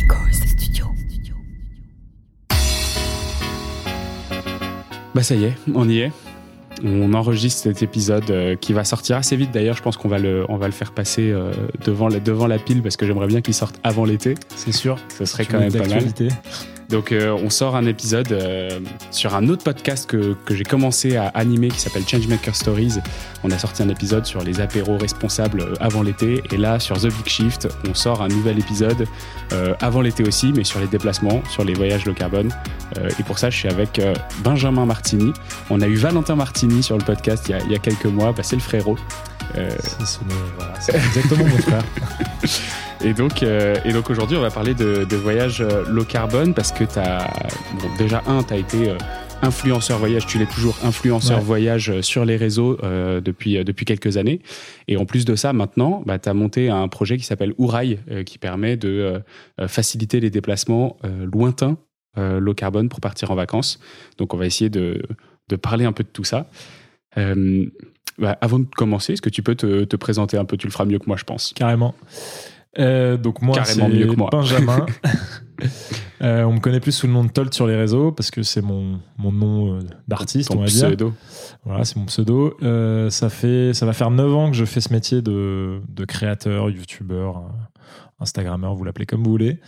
Echoes Studio. Bah ça y est, on y est. On enregistre cet épisode euh, qui va sortir assez vite d'ailleurs. Je pense qu'on va le, on va le faire passer euh, devant, la, devant la pile parce que j'aimerais bien qu'il sorte avant l'été. C'est sûr. Ce serait Tu quand même pas mal. Donc euh, on sort un épisode euh, sur un autre podcast que, j'ai commencé à animer qui s'appelle Changemaker Stories. On a sorti un épisode sur les apéros responsables euh, avant l'été et là sur The Big Shift on sort un nouvel épisode avant l'été aussi mais sur les déplacements, sur les voyages low carbone. Et pour ça je suis avec Benjamin Martini. On a eu Valentin Martini sur le podcast il y a, il y a quelques mois, bah, c'est le frérot. Euh, voilà, c'est exactement mon frère. Et donc, euh, et donc aujourd'hui, on va parler de, de voyage euh, low carbone parce que tu as, bon, déjà, un, tu as été euh, influenceur voyage, tu l'es toujours influenceur Ouais. voyage sur les réseaux euh, depuis, depuis quelques années. Et en plus de ça, maintenant, bah, tu as monté un projet qui s'appelle Ourail euh, qui permet de faciliter les déplacements lointains low carbone pour partir en vacances. Donc, on va essayer de, de parler un peu de tout ça. Bah, avant de commencer, est-ce que tu peux te, te présenter un peu? Tu le feras mieux que moi, je pense. Carrément. Euh, donc moi, c'est mieux que moi. Benjamin. Euh, on me connaît plus sous le nom de Tolt sur les réseaux parce que c'est mon, mon nom euh, d'artiste, on va dire. pseudo. Voilà, c'est mon pseudo. Euh, ça, fait, ça va faire 9 ans que je fais ce métier de, de créateur, youtubeur, instagrammeur, vous l'appelez comme vous voulez.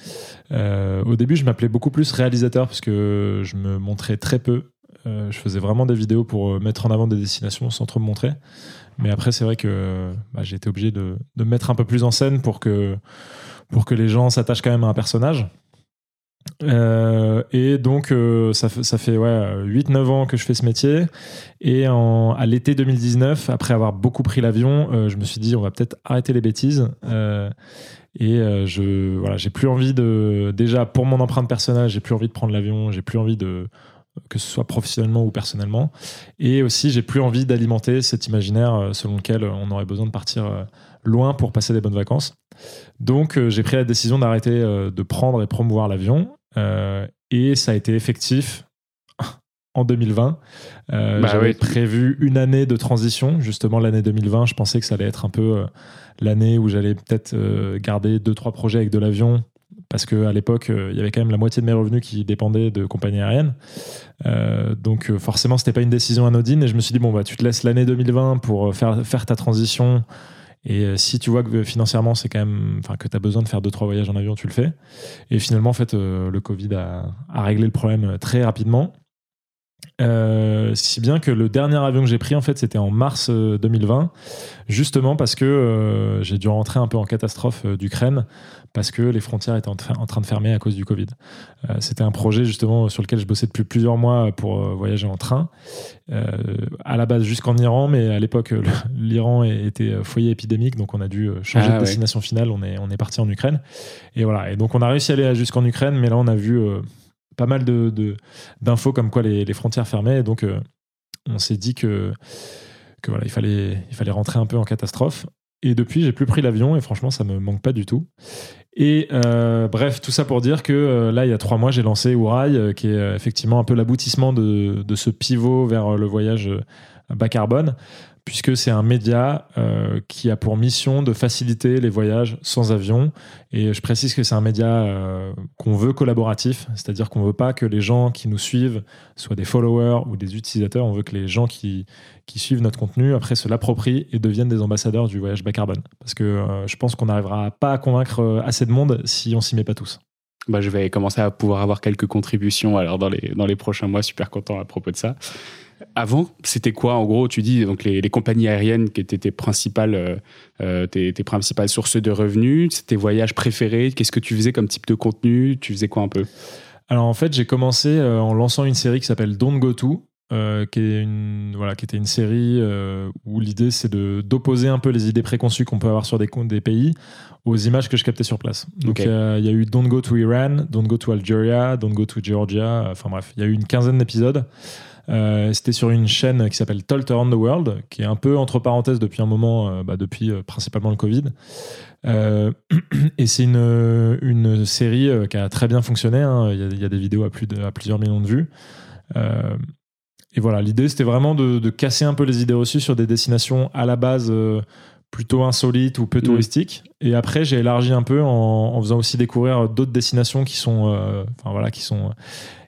Euh, au début, je m'appelais beaucoup plus réalisateur parce que je me montrais très peu. Euh, je faisais vraiment des vidéos pour euh, mettre en avant des destinations sans trop me montrer. Mais après, c'est vrai que bah, j'ai été obligé de, de me mettre un peu plus en scène pour que, pour que les gens s'attachent quand même à un personnage. Euh, et donc, euh, ça, ça fait ouais, 8-9 ans que je fais ce métier. Et à l'été 2019, après avoir beaucoup pris l'avion, je me suis dit, on va peut-être arrêter les bêtises. Et je voilà, j'ai plus envie de. Déjà, pour mon empreinte personnage, j'ai plus envie de prendre l'avion, j'ai plus envie de que ce soit professionnellement ou personnellement. Et aussi, j'ai plus envie d'alimenter cet imaginaire euh, selon lequel on aurait besoin de partir euh, loin pour passer des bonnes vacances. Donc, euh, j'ai pris la décision d'arrêter euh, de prendre et promouvoir l'avion. Euh, et ça a été effectif en 2020. Euh, Bah J'avais prévu une année de transition. Justement, l'année 2020, je pensais que ça allait être un peu euh, l'année où j'allais peut-être euh, garder deux, trois projets avec de l'avion. Parce qu'à l'époque, euh, il y avait quand même la moitié de mes revenus qui dépendaient de compagnies aériennes. Euh, donc euh, forcément, c'était pas une décision anodine. Et je me suis dit, bon, bah, tu te laisses l'année 2020 pour faire, ta transition. Et si tu vois que financièrement, c'est quand même, enfin, que tu as besoin de faire deux, trois voyages en avion, tu le fais. Et finalement, en fait, le Covid a, réglé le problème très rapidement. Euh, si bien que le dernier avion que j'ai pris, en fait, c'était en mars euh, 2020, justement parce que euh, j'ai dû rentrer un peu en catastrophe euh, d'Ukraine, parce que les frontières étaient en, tra- en train de fermer à cause du Covid. Euh, c'était un projet justement sur lequel je bossais depuis plusieurs mois pour euh, voyager en train, euh, à la base jusqu'en Iran, mais à l'époque, l'Iran était euh, foyer épidémique, donc on a dû euh, changer Ah de ouais. destination finale, on est, on est parti en Ukraine. Et voilà, et donc on a réussi à aller jusqu'en Ukraine, mais là on a vu euh, pas mal de, de- d'infos comme quoi les, frontières fermaient, et donc euh, on s'est dit que, voilà, il fallait, il fallait rentrer un peu en catastrophe. Et depuis, j'ai plus pris l'avion et franchement, ça me manque pas du tout. Et euh, bref, tout ça pour dire que euh, là, il y a trois mois, j'ai lancé Ourail, qui est effectivement un peu l'aboutissement de, de ce pivot vers le voyage bas carbone, puisque c'est un média euh, qui a pour mission de faciliter les voyages sans avion. Et je précise que c'est un média euh, qu'on veut collaboratif, c'est-à-dire qu'on veut pas que les gens qui nous suivent soient des followers ou des utilisateurs, on veut que les gens qui, qui suivent notre contenu après se l'approprient et deviennent des ambassadeurs du voyage bas carbone. Parce que euh, je pense qu'on n'arrivera pas à convaincre assez de monde si on s'y met pas tous. Bah, je vais commencer à pouvoir avoir quelques contributions alors dans les, dans les prochains mois. Super content à propos de ça. Avant, c'était quoi en gros Tu dis donc les, les compagnies aériennes qui étaient tes principales, euh, euh, tes, tes principales sources de revenus, c'est tes voyages préférés. Qu'est-ce que tu faisais comme type de contenu Tu faisais quoi un peu? Alors en fait, j'ai commencé euh, en lançant une série qui s'appelle Don't Go To, euh, qui, est une, voilà, qui était une série euh, où l'idée c'est d'opposer un peu les idées préconçues qu'on peut avoir sur des, pays aux images que je captais sur place. Donc euh, il y a eu Don't Go to Iran, Don't Go to Algeria, Don't Go to Georgia, enfin bref, il y a eu une quinzaine d'épisodes. Euh, C'était sur une chaîne qui s'appelle Tolt Around the World, qui est un peu entre parenthèses depuis un moment, euh, bah, depuis euh, principalement le Covid. Et c'est une, une série qui a très bien fonctionné. hein. Il y, a, il y a des vidéos à, plus de, à plusieurs millions de vues. Et voilà, l'idée c'était vraiment de, de casser un peu les idées reçues sur des destinations à la base plutôt insolites ou peu Mm. touristiques. Et après, j'ai élargi un peu en, en faisant aussi découvrir d'autres destinations qui sont, enfin voilà, qui sont,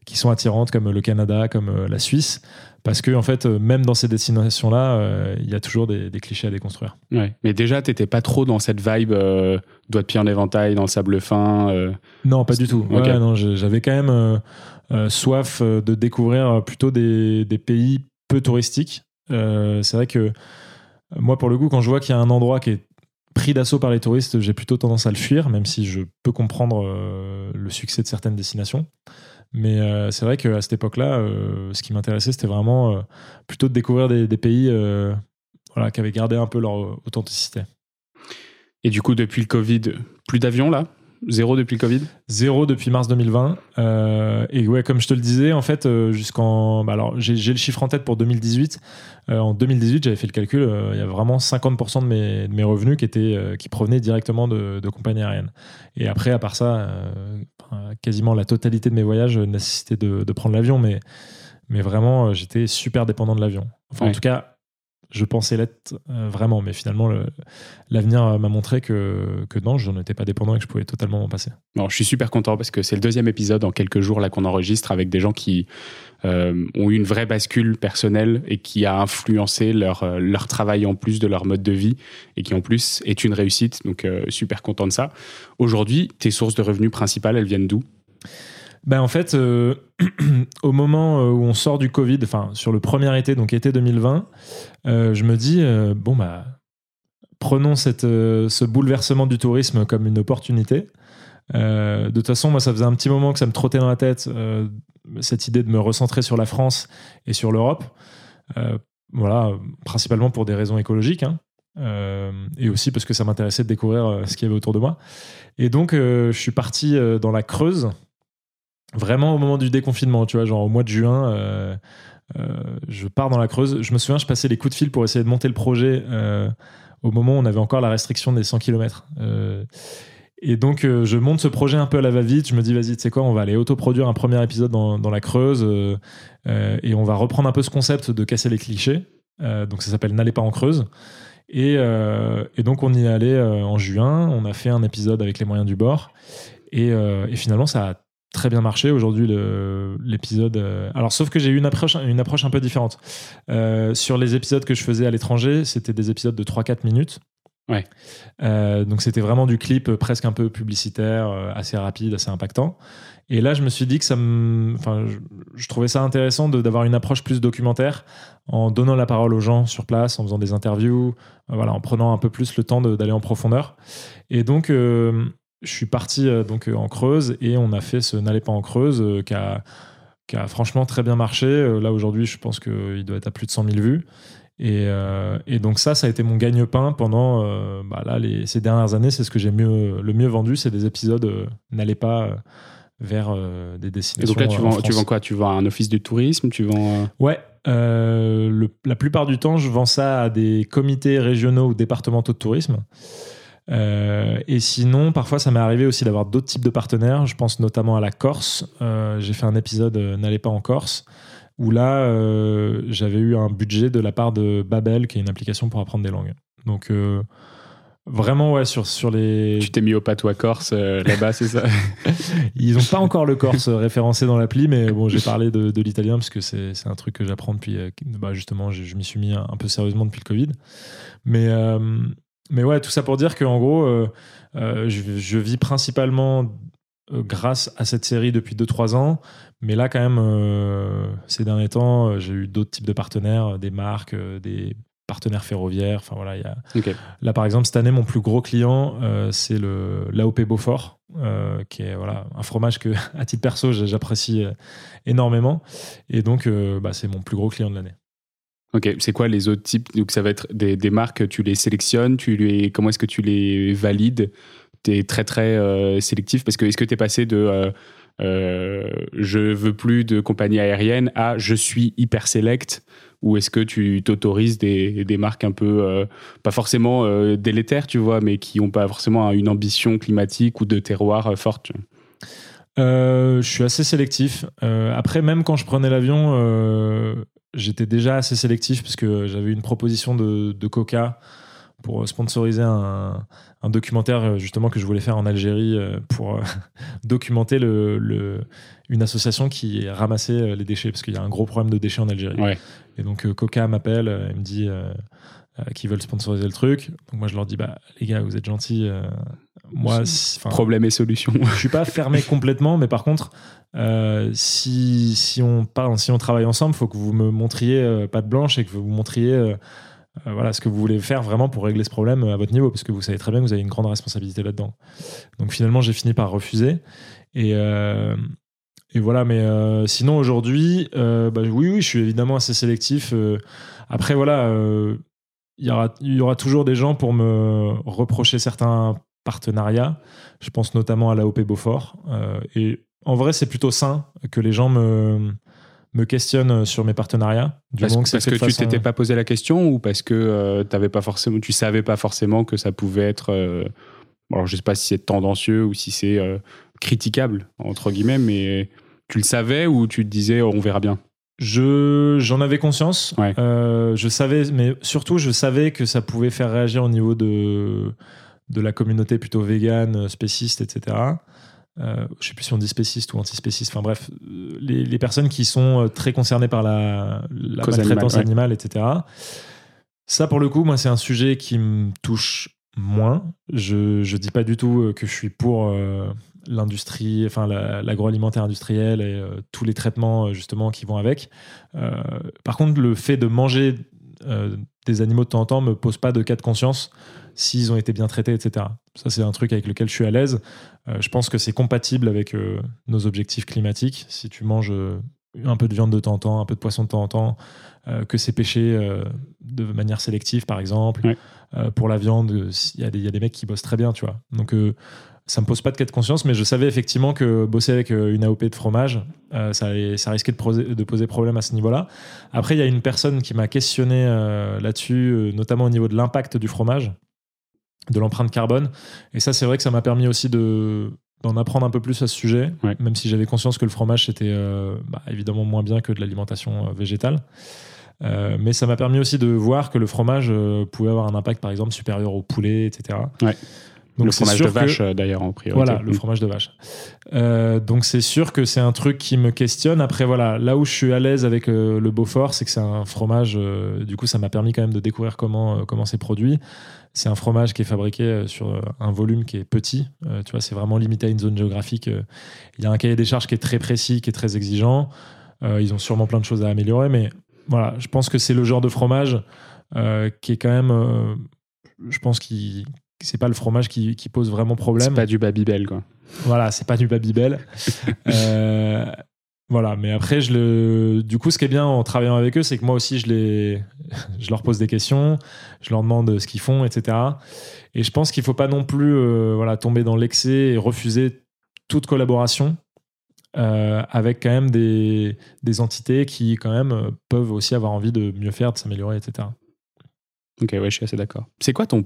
qui sont attirantes, comme le Canada, comme euh, la Suisse. Parce que en fait, euh, même dans ces destinations-là, euh, il y a toujours des, des clichés à déconstruire. Ouais. Mais déjà, t'étais pas trop dans cette vibe euh, doigt de pied en éventail, dans le sable fin. euh, Non, pas du tout. Ouais, non, j'avais quand même soif de découvrir plutôt des, des pays peu touristiques. C'est vrai que moi, pour le coup, quand je vois qu'il y a un endroit qui est pris d'assaut par les touristes, j'ai plutôt tendance à le fuir, même si je peux comprendre le succès de certaines destinations. Mais euh, c'est vrai qu'à cette époque-là, euh, ce qui m'intéressait, c'était vraiment euh, plutôt de découvrir des, des pays voilà, qui avaient gardé un peu leur authenticité. Et du coup, depuis le Covid, plus d'avions là? Zéro depuis le Covid? Zéro depuis mars 2020. Euh, et ouais, comme je te le disais, en fait, jusqu'en. bah alors, j'ai le chiffre en tête pour 2018. Euh, en 2018, j'avais fait le calcul. euh, il y a vraiment 50% de mes, de mes revenus qui, étaient, qui provenaient directement de, de compagnies aériennes. Et après, à part ça, quasiment la totalité de mes voyages nécessitait de, de prendre l'avion. Mais, mais vraiment, euh, j'étais super dépendant de l'avion. Enfin, en tout cas. Je pensais l'être euh, vraiment, mais finalement, le- l'avenir m'a montré que, que non, je n'en étais pas dépendant et que je pouvais totalement m'en passer. Je suis super content parce que c'est le deuxième épisode en quelques jours là qu'on enregistre avec des gens qui euh, ont eu une vraie bascule personnelle et qui a influencé leur, euh, leur travail en plus de leur mode de vie et qui en plus est une réussite. Donc, super content de ça. Aujourd'hui, tes sources de revenus principales, elles viennent d'où? Ben en fait, euh, au moment euh, où on sort du Covid, enfin sur le premier été, donc été 2020, euh, je me dis bon bah prenons cette, ce bouleversement du tourisme comme une opportunité. De toute façon, moi, ça faisait un petit moment que ça me trottait dans la tête cette idée de me recentrer sur la France et sur l'Europe. Voilà, principalement pour des raisons écologiques. hein. Et aussi parce que ça m'intéressait de découvrir ce qu'il y avait autour de moi. Et donc, je suis parti dans la Creuse, vraiment au moment du déconfinement, tu vois, genre au mois de juin, euh, euh, je pars dans la Creuse. Je me souviens, je passais les coups de fil pour essayer de monter le projet euh, au moment où on avait encore la restriction des 100 km. et donc, je monte ce projet un peu à la va-vite. Je me dis, vas-y, tu sais quoi, on va aller autoproduire un premier épisode dans, la Creuse et on va reprendre un peu ce concept de casser les clichés. Donc, ça s'appelle N'allez pas en Creuse. Et, donc, on y est allé en juin. On a fait un épisode avec les moyens du bord. Et, et finalement, ça a très bien marché aujourd'hui l'épisode. euh, Alors, sauf que j'ai eu une approche, une approche un peu différente. Euh, sur les épisodes que je faisais à l'étranger, c'était des épisodes de 3-4 minutes. Ouais. Euh, donc, c'était vraiment du clip presque un peu publicitaire, assez rapide, assez impactant. Et là, je me suis dit que ça me. Enfin, je, je trouvais ça intéressant d'avoir une approche plus documentaire en donnant la parole aux gens sur place, en faisant des interviews, voilà, en prenant un peu plus le temps d'aller en profondeur. Et donc, je suis parti euh, donc euh, en Creuse et on a fait ce N'allez pas en Creuse euh, qui, a, qui a franchement très bien marché. Là aujourd'hui, je pense qu'il doit être à plus de 100 000 vues. Et, euh, et donc ça, ça a été mon gagne-pain pendant euh, bah là, les, ces dernières années. C'est ce que j'ai mieux, le mieux vendu, c'est des épisodes euh, N'allez pas vers des Et destinations. donc là, tu en vends, tu vends quoi? Tu vends un office du tourisme? Tu vends. Ouais, le- la plupart du temps, je vends ça à des comités régionaux ou départementaux de tourisme. Euh, et sinon, parfois, ça m'est arrivé aussi d'avoir d'autres types de partenaires. Je pense notamment à la Corse. Euh, J'ai fait un épisode euh, N'allez pas en Corse, où là, euh, j'avais eu un budget de la part de Babel, qui est une application pour apprendre des langues. Donc, vraiment, ouais, sur, sur les. Tu t'es mis au patois corse euh, là-bas, c'est ça? Ils n'ont pas encore le Corse référencé dans l'appli, mais bon, j'ai parlé de, de l'italien parce que c'est un truc que j'apprends depuis. bah, justement, je, je m'y suis mis un, un peu sérieusement depuis le Covid. Mais, euh, mais ouais, tout ça pour dire qu'en gros, euh, euh, je, je vis principalement euh, grâce à cette série depuis 2-3 ans. Mais là, quand même, euh, ces derniers temps, j'ai eu d'autres types de partenaires, des marques, des partenaires ferroviaires. Enfin voilà, il y a. Là, par exemple, cette année, mon plus gros client, c'est le l'AOP Beaufort, qui est voilà, un fromage que, à titre perso, j'apprécie énormément. Et donc, bah, c'est mon plus gros client de l'année. Ok, c'est quoi les autres types? Donc ça va être des, des marques, tu les sélectionnes, tu les, comment est-ce que tu les valides? Tu es très très euh, sélectif parce que est-ce que tu es passé de euh, euh, je veux plus de compagnie aérienne à je suis hyper select? Ou est-ce que tu t'autorises des, des marques un peu, euh, pas forcément euh, délétères, tu vois, mais qui n'ont pas forcément une ambition climatique ou de terroir forte? Je suis assez sélectif. Après, même quand je prenais l'avion, j'étais déjà assez sélectif parce que j'avais une proposition de, de Coca pour sponsoriser un, un, documentaire justement que je voulais faire en Algérie pour documenter le, le, une association qui ramassait les déchets parce qu'il y a un gros problème de déchets en Algérie. Et donc Coca m'appelle, il me dit qu'ils veulent sponsoriser le truc. Donc moi je leur dis bah les gars vous êtes gentils. moi problème et solution. je suis pas fermé complètement, mais par contre euh, si, si, on parle, si on travaille ensemble, il faut que vous me montriez euh, pas de blanche et que vous montriez euh, voilà, ce que vous voulez faire vraiment pour régler ce problème à votre niveau, parce que vous savez très bien que vous avez une grande responsabilité là-dedans. Donc finalement, j'ai fini par refuser. Et, et voilà, mais sinon aujourd'hui, bah, oui, oui, je suis évidemment assez sélectif. après, voilà, il y, aura, il y aura toujours des gens pour me reprocher certains partenariats. Je pense notamment à l'AOP Beaufort. et en vrai, c'est plutôt sain que les gens me, me questionnent sur mes partenariats. Du parce, parce que, tu t'étais pas posé la question ou parce que euh, tu pas forcément, tu savais pas forcément que ça pouvait être. Euh, alors, je sais pas si c'est tendancieux ou si c'est euh, critiquable, entre guillemets, mais tu le savais ou tu te disais on verra bien? Je j'en avais conscience. je savais, mais surtout je savais que ça pouvait faire réagir au niveau de de la communauté plutôt végane, spéciste, etc euh, je sais plus si on dit spéciste ou antispéciste, enfin bref, les, personnes qui sont euh, très concernées par la, la maltraitance animale, etc. Ça, pour le coup, moi, c'est un sujet qui me touche moins. Je ne dis pas du tout euh, que je suis pour euh, l'industrie, enfin l'agroalimentaire industriel et tous les traitements justement qui vont avec. par contre, le fait de manger des animaux de temps en temps me pose pas de cas de conscience s'ils ont été bien traités, etc. Ça, c'est un truc avec lequel je suis à l'aise. Euh, je pense que c'est compatible avec euh, nos objectifs climatiques. Si tu manges euh, un peu de viande de temps en temps, un peu de poisson de temps en temps, que c'est pêché de manière sélective, par exemple. pour la viande, il y, y, a des mecs qui bossent très bien, tu vois. Donc, ça me pose pas de cas de conscience, mais je savais effectivement que bosser avec une AOP de fromage, ça, ça, risquait de poser, de poser problème à ce niveau-là. Après, il y a une personne qui m'a questionné là-dessus, notamment au niveau de l'impact du fromage de l'empreinte carbone. Et ça, c'est vrai que ça m'a permis aussi de d'en apprendre un peu plus à ce sujet, même si j'avais conscience que le fromage c'était euh, bah, évidemment moins bien que de l'alimentation euh, végétale. Euh, mais ça m'a permis aussi de voir que le fromage pouvait avoir un impact, par exemple, supérieur au poulet, etc. Donc le fromage de vache, d'ailleurs, en priorité. Voilà, le mm. fromage de vache. donc c'est sûr que c'est un truc qui me questionne. Après, voilà, là où je suis à l'aise avec le Beaufort, c'est que c'est un fromage. du coup, ça m'a permis quand même de découvrir comment comment c'est produit. C'est un fromage qui est fabriqué euh, sur euh, un volume qui est petit. Euh, tu vois, c'est vraiment limité à une zone géographique. Il y a un cahier des charges qui est très précis, qui est très exigeant. ils ont sûrement plein de choses à améliorer, mais voilà, je pense que c'est le genre de fromage qui est quand même, je pense que c'est pas le fromage qui, pose vraiment problème. C'est pas du Babybel, quoi. Voilà, c'est pas du Babybel. euh, voilà, mais après, je le... du coup, ce qui est bien en travaillant avec eux, c'est que moi aussi, je, les... je leur pose des questions, je leur demande ce qu'ils font, etc. Et je pense qu'il ne faut pas non plus euh, voilà, tomber dans l'excès et refuser toute collaboration euh, avec quand même des, des, entités qui, quand même, euh, peuvent aussi avoir envie de mieux faire, de s'améliorer, etc. Ok, ouais, je suis assez d'accord. C'est quoi ton,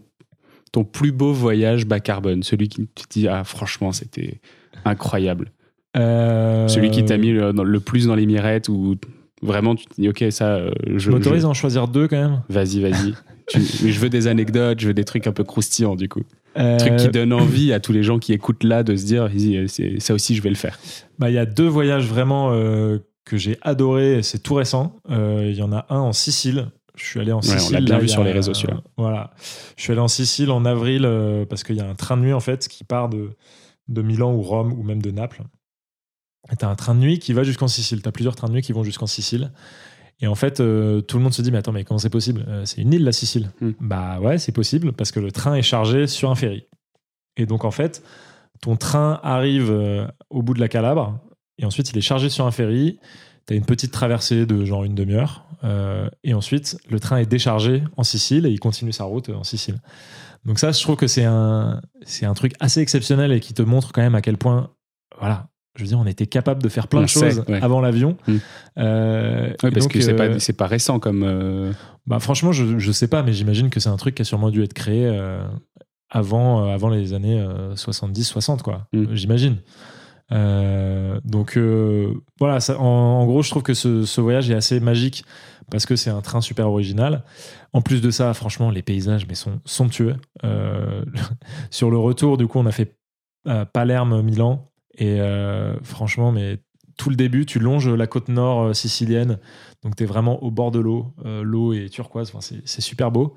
ton plus beau voyage bas carbone Celui qui te dit, ah, franchement, c'était incroyable. Euh, Celui qui t'a mis le, le, plus dans les mirettes ou vraiment tu te dis ok ça euh, je m'autorise à en choisir deux quand même. Vas-y vas-y. Je veux des anecdotes je veux des trucs un peu croustillants du coup. Euh... trucs qui donnent envie à tous les gens qui écoutent là de se dire ça aussi je vais le faire. Bah il y a deux voyages vraiment euh, que j'ai adoré c'est tout récent. Il y en a un en Sicile je suis allé en Sicile. on l'a bien vu sur les réseaux celui-là. Voilà. Je suis allé en Sicile en avril parce qu'il y a un train de nuit en fait qui part de, de Milan ou Rome ou même de Naples tu as un train de nuit qui va jusqu'en Sicile. Tu as plusieurs trains de nuit qui vont jusqu'en Sicile. Et en fait, euh, tout le monde se dit, mais attends, mais comment c'est possible? Euh, C'est une île, la Sicile. Hmm. Bah ouais, c'est possible parce que le train est chargé sur un ferry. Et donc, en fait, ton train arrive euh, au bout de la Calabre et ensuite, il est chargé sur un ferry. Tu as une petite traversée de genre une demi-heure. et ensuite, le train est déchargé en Sicile et il continue sa route en Sicile. Donc ça, je trouve que c'est un, c'est un truc assez exceptionnel et qui te montre quand même à quel point, voilà, je veux dire, on était capable de faire plein de choses avant l'avion. Mm. Euh, parce que c'est pas, euh, pas récent comme. Euh, bah, franchement, je, ne sais pas, mais j'imagine que c'est un truc qui a sûrement dû être créé avant, avant les années 70-60, quoi. Mm. J'imagine. Euh, donc euh, voilà, en, gros, je trouve que ce, voyage est assez magique parce que c'est un train super original. En plus de ça, franchement, les paysages mais sont somptueux. Euh, sur le retour, du coup, on a fait euh, Palerme, Milan, et franchement, mais tout le début, tu longes la côte nord sicilienne, donc tu es vraiment au bord de l'eau. L'eau est turquoise, c'est super beau.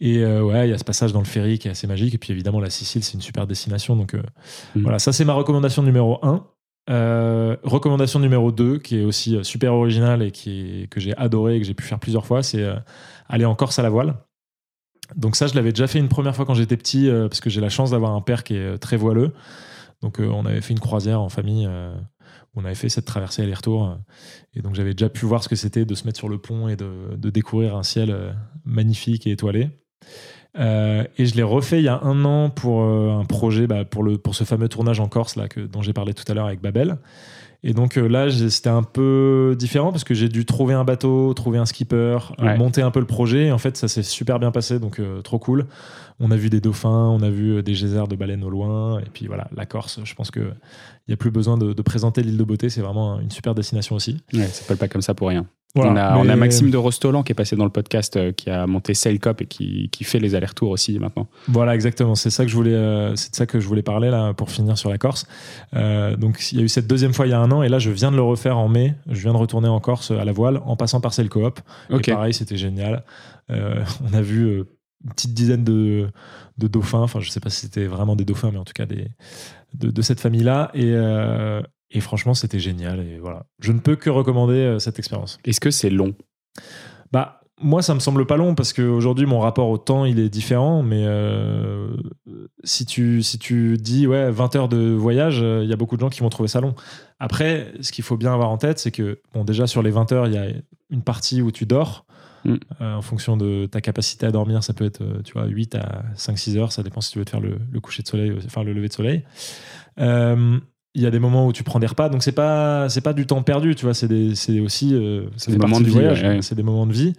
Et euh, ouais, il y a ce passage dans le ferry qui est assez magique. Et puis évidemment, la Sicile, c'est une super destination. Donc euh, Mhm. voilà, ça c'est ma recommandation numéro 1. recommandation numéro 2, qui est aussi euh, super originale et qui est- que j'ai adoré et que j'ai pu faire plusieurs fois, c'est euh, aller en Corse à la voile. Donc ça, je l'avais déjà fait une première fois quand j'étais petit, euh, parce que j'ai la chance d'avoir un père qui est euh, très voileux. Donc euh, on avait fait une croisière en famille, euh, on avait fait cette traversée aller-retour. euh, et donc j'avais déjà pu voir ce que c'était de se mettre sur le pont et de, de découvrir un ciel euh, magnifique et étoilé. Euh, et je l'ai refait il y a un an pour euh, un projet, bah, pour, le, pour ce fameux tournage en Corse là, que, dont j'ai parlé tout à l'heure avec Babel. Et donc euh, là, c'était un peu différent parce que j'ai dû trouver un bateau, trouver un skipper, Ouais. monter un peu le projet. Et en fait, ça s'est super bien passé, donc trop cool. On a vu des dauphins, on a vu des geysers de baleines au loin. Et puis voilà, la Corse, je pense qu'il n'y a plus besoin de, de présenter l'île de beauté. C'est vraiment une super destination aussi. Ouais, ça s'appelle pas comme ça pour rien. Voilà, on, a, on mais- a Maxime de Rostolan qui est passé dans le podcast, euh, qui a monté Sailcop et qui, qui fait les allers-retours aussi maintenant. Voilà, exactement. C'est ça que je voulais, euh, c'est de ça que je voulais parler là pour finir sur la Corse. Euh, donc, il y a eu cette deuxième fois il y a un an, et là, je viens de le refaire en mai. Je viens de retourner en Corse à la voile en passant par celle coop. Ok. Et pareil, c'était génial. On a vu une petite dizaine de, de dauphins. Enfin, je sais pas si c'était vraiment des dauphins, mais en tout cas des, de, de cette famille-là. Et, euh, et franchement, c'était génial. Et voilà, je ne peux que recommander euh, cette expérience. Est-ce que c'est long? Bah, moi, ça me semble pas long parce qu'aujourd'hui, mon rapport au temps, il est différent. Mais euh, si, tu, si tu dis ouais, 20 heures de voyage, euh, il y a beaucoup de gens qui vont trouver ça long. Après, ce qu'il faut bien avoir en tête, c'est que bon, déjà sur les 20 heures, il y a une partie où tu dors. Mm. Euh, en fonction de ta capacité à dormir, ça peut être tu vois, 8 à 5-6 heures. Ça dépend si tu veux te faire le, le coucher de soleil, enfin le lever de soleil. Il y a des moments où tu prends des repas, donc c'est pas c'est pas du temps perdu, tu vois. C'est des- c'est aussi euh, ça Des moments de voyage. ouais, ouais. C'est des moments de vie.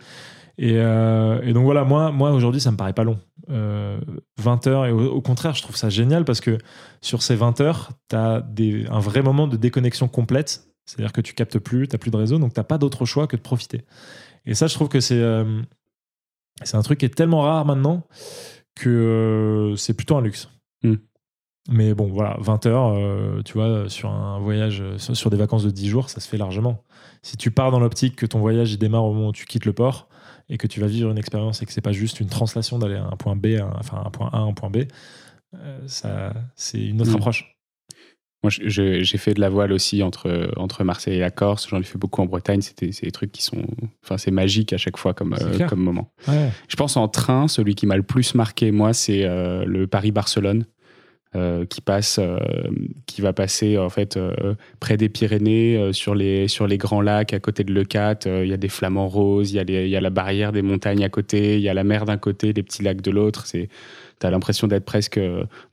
Et, euh, et donc voilà, moi, moi aujourd'hui, ça me paraît pas long. Euh, 20 heures, et au, au contraire, je trouve ça génial parce que sur ces 20 heures, tu as un vrai moment de déconnexion complète. C'est-à-dire que tu captes plus, tu plus de réseau, donc tu pas d'autre choix que de profiter. Et ça, je trouve que c'est euh, c'est un truc qui est tellement rare maintenant que c'est plutôt un luxe. Mm. Mais bon, voilà, 20 heures, euh, tu vois, sur un voyage, euh, sur, des vacances de 10 jours, ça se fait largement. Si tu pars dans l'optique que ton voyage il démarre au moment où tu quittes le port et que tu vas vivre une expérience et que c'est pas juste une translation d'aller à un point B, un- enfin un point A un point B, euh, ça, c'est une autre Mm. approche. Moi, j'ai fait de la voile aussi entre, entre Marseille et la Corse. J'en ai fait beaucoup en Bretagne. C'était c'est des trucs qui sont. Enfin, c'est magique à chaque fois comme, euh, comme moment. Ouais. Je pense en train, celui qui m'a le plus marqué, moi, c'est euh, le Paris-Barcelone. Euh, qui passe, euh, qui va passer en fait euh, près des Pyrénées, sur les sur les grands lacs à côté de Leucate. Il y a des flamants roses, il y a les- y a la barrière des montagnes à côté, il y a la mer d'un côté, les petits lacs de l'autre. C'est T'as l'impression d'être presque